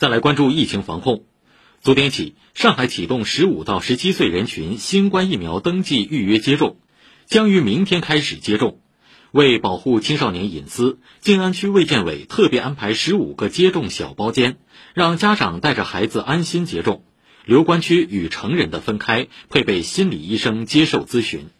再来关注疫情防控。昨天起上海启动十五到十七岁人群新冠疫苗登记预约接种将于明天开始接种。为保护青少年隐私静安区卫健委特别安排十五个接种小包间让家长带着孩子安心接种。留观区与成人的分开配备心理医生接受咨询。